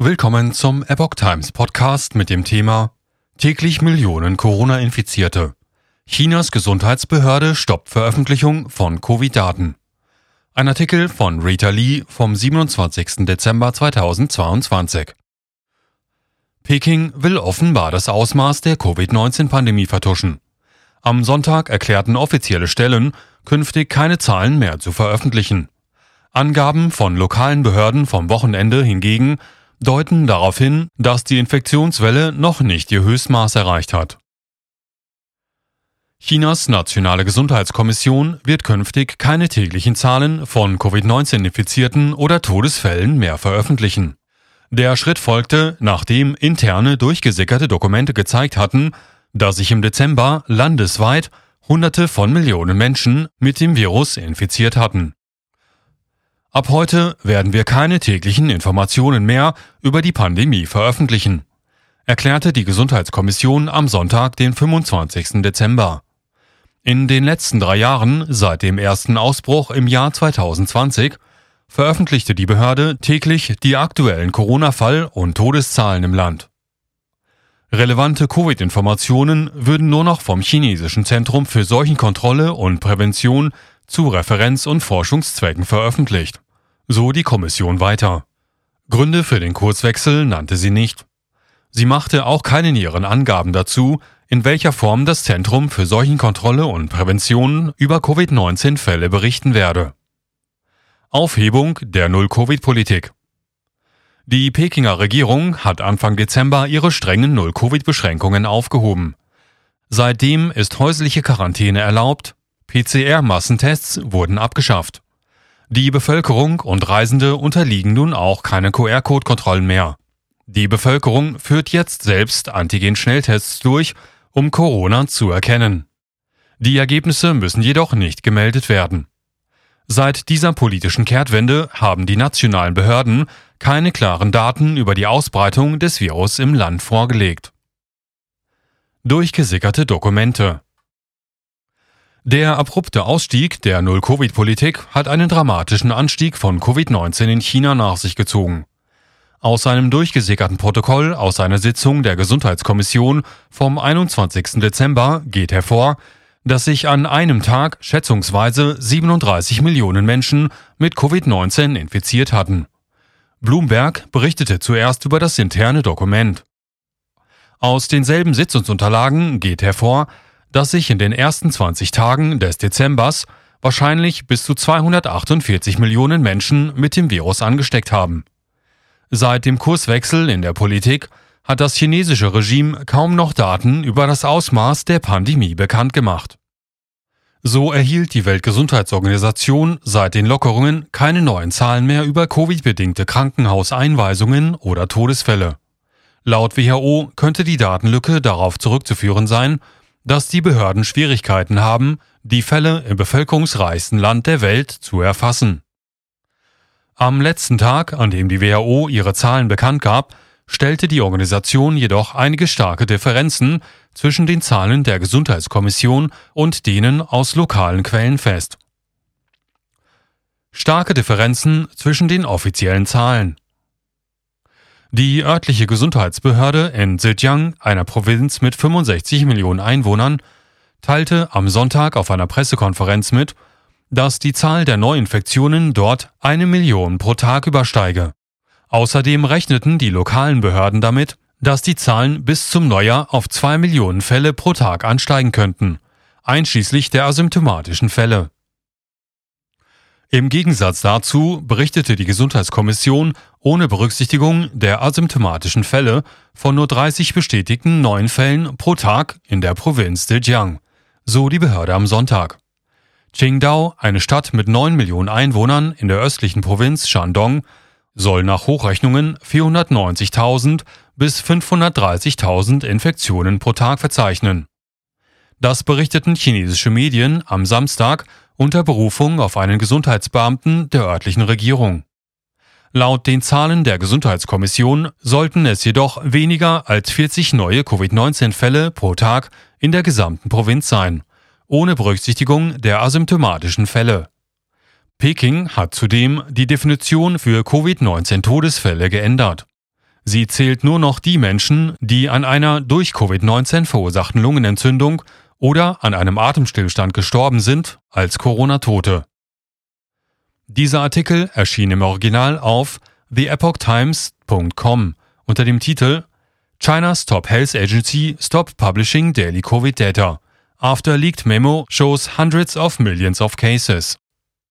Willkommen zum Epoch Times Podcast mit dem Thema Täglich Millionen Corona-Infizierte. Chinas Gesundheitsbehörde stoppt Veröffentlichung von Covid-Daten. Ein Artikel von Rita Lee vom 27. Dezember 2022. Peking will offenbar das Ausmaß der Covid-19-Pandemie vertuschen. Am Sonntag erklärten offizielle Stellen, künftig keine Zahlen mehr zu veröffentlichen. Angaben von lokalen Behörden vom Wochenende hingegen deuten darauf hin, dass die Infektionswelle noch nicht ihr Höchstmaß erreicht hat. Chinas nationale Gesundheitskommission wird künftig keine täglichen Zahlen von Covid-19-Infizierten oder Todesfällen mehr veröffentlichen. Der Schritt folgte, nachdem interne durchgesickerte Dokumente gezeigt hatten, dass sich im Dezember landesweit Hunderte von Millionen Menschen mit dem Virus infiziert hatten. Ab heute werden wir keine täglichen Informationen mehr über die Pandemie veröffentlichen, erklärte die Gesundheitskommission am Sonntag, den 25. Dezember. In den letzten drei Jahren, seit dem ersten Ausbruch im Jahr 2020, veröffentlichte die Behörde täglich die aktuellen Corona-Fall- und Todeszahlen im Land. Relevante Covid-Informationen würden nur noch vom chinesischen Zentrum für Seuchenkontrolle und Prävention zu Referenz- und Forschungszwecken veröffentlicht. So die Kommission weiter. Gründe für den Kurswechsel nannte sie nicht. Sie machte auch keine näheren Angaben dazu, in welcher Form das Zentrum für Seuchenkontrolle und Prävention über Covid-19-Fälle berichten werde. Aufhebung der Null-Covid-Politik. Die Pekinger Regierung hat Anfang Dezember ihre strengen Null-Covid-Beschränkungen aufgehoben. Seitdem ist häusliche Quarantäne erlaubt, PCR-Massentests wurden abgeschafft. Die Bevölkerung und Reisende unterliegen nun auch keine QR-Code-Kontrollen mehr. Die Bevölkerung führt jetzt selbst Antigen-Schnelltests durch, um Corona zu erkennen. Die Ergebnisse müssen jedoch nicht gemeldet werden. Seit dieser politischen Kehrtwende haben die nationalen Behörden keine klaren Daten über die Ausbreitung des Virus im Land vorgelegt. Durchgesickerte Dokumente Der abrupte Ausstieg der Null-Covid-Politik hat einen dramatischen Anstieg von Covid-19 in China nach sich gezogen. Aus einem durchgesickerten Protokoll aus einer Sitzung der Gesundheitskommission vom 21. Dezember geht hervor, dass sich an einem Tag schätzungsweise 37 Millionen Menschen mit Covid-19 infiziert hatten. Bloomberg berichtete zuerst über das interne Dokument. Aus denselben Sitzungsunterlagen geht hervor, dass sich in den ersten 20 Tagen des Dezembers wahrscheinlich bis zu 248 Millionen Menschen mit dem Virus angesteckt haben. Seit dem Kurswechsel in der Politik hat das chinesische Regime kaum noch Daten über das Ausmaß der Pandemie bekannt gemacht. So erhielt die Weltgesundheitsorganisation seit den Lockerungen keine neuen Zahlen mehr über Covid-bedingte Krankenhauseinweisungen oder Todesfälle. Laut WHO könnte die Datenlücke darauf zurückzuführen sein, dass die Behörden Schwierigkeiten haben, die Fälle im bevölkerungsreichsten Land der Welt zu erfassen. Am letzten Tag, an dem die WHO ihre Zahlen bekannt gab, stellte die Organisation jedoch einige starke Differenzen zwischen den Zahlen der Gesundheitskommission und denen aus lokalen Quellen fest. Starke Differenzen zwischen den offiziellen Zahlen. Die örtliche Gesundheitsbehörde in Zhejiang, einer Provinz mit 65 Millionen Einwohnern, teilte am Sonntag auf einer Pressekonferenz mit, dass die Zahl der Neuinfektionen dort eine Million pro Tag übersteige. Außerdem rechneten die lokalen Behörden damit, dass die Zahlen bis zum Neujahr auf zwei Millionen Fälle pro Tag ansteigen könnten, einschließlich der asymptomatischen Fälle. Im Gegensatz dazu berichtete die Gesundheitskommission ohne Berücksichtigung der asymptomatischen Fälle von nur 30 bestätigten neuen Fällen pro Tag in der Provinz Zhejiang, so die Behörde am Sonntag. Qingdao, eine Stadt mit 9 Millionen Einwohnern in der östlichen Provinz Shandong, soll nach Hochrechnungen 490.000 bis 530.000 Infektionen pro Tag verzeichnen. Das berichteten chinesische Medien am Samstag unter Berufung auf einen Gesundheitsbeamten der örtlichen Regierung. Laut den Zahlen der Gesundheitskommission sollten es jedoch weniger als 40 neue Covid-19-Fälle pro Tag in der gesamten Provinz sein, ohne Berücksichtigung der asymptomatischen Fälle. Peking hat zudem die Definition für Covid-19-Todesfälle geändert. Sie zählt nur noch die Menschen, die an einer durch Covid-19 verursachten Lungenentzündung oder an einem Atemstillstand gestorben sind, als Corona-Tote. Dieser Artikel erschien im Original auf theepochtimes.com unter dem Titel China's top health agency stop publishing daily COVID data after leaked memo shows hundreds of millions of cases.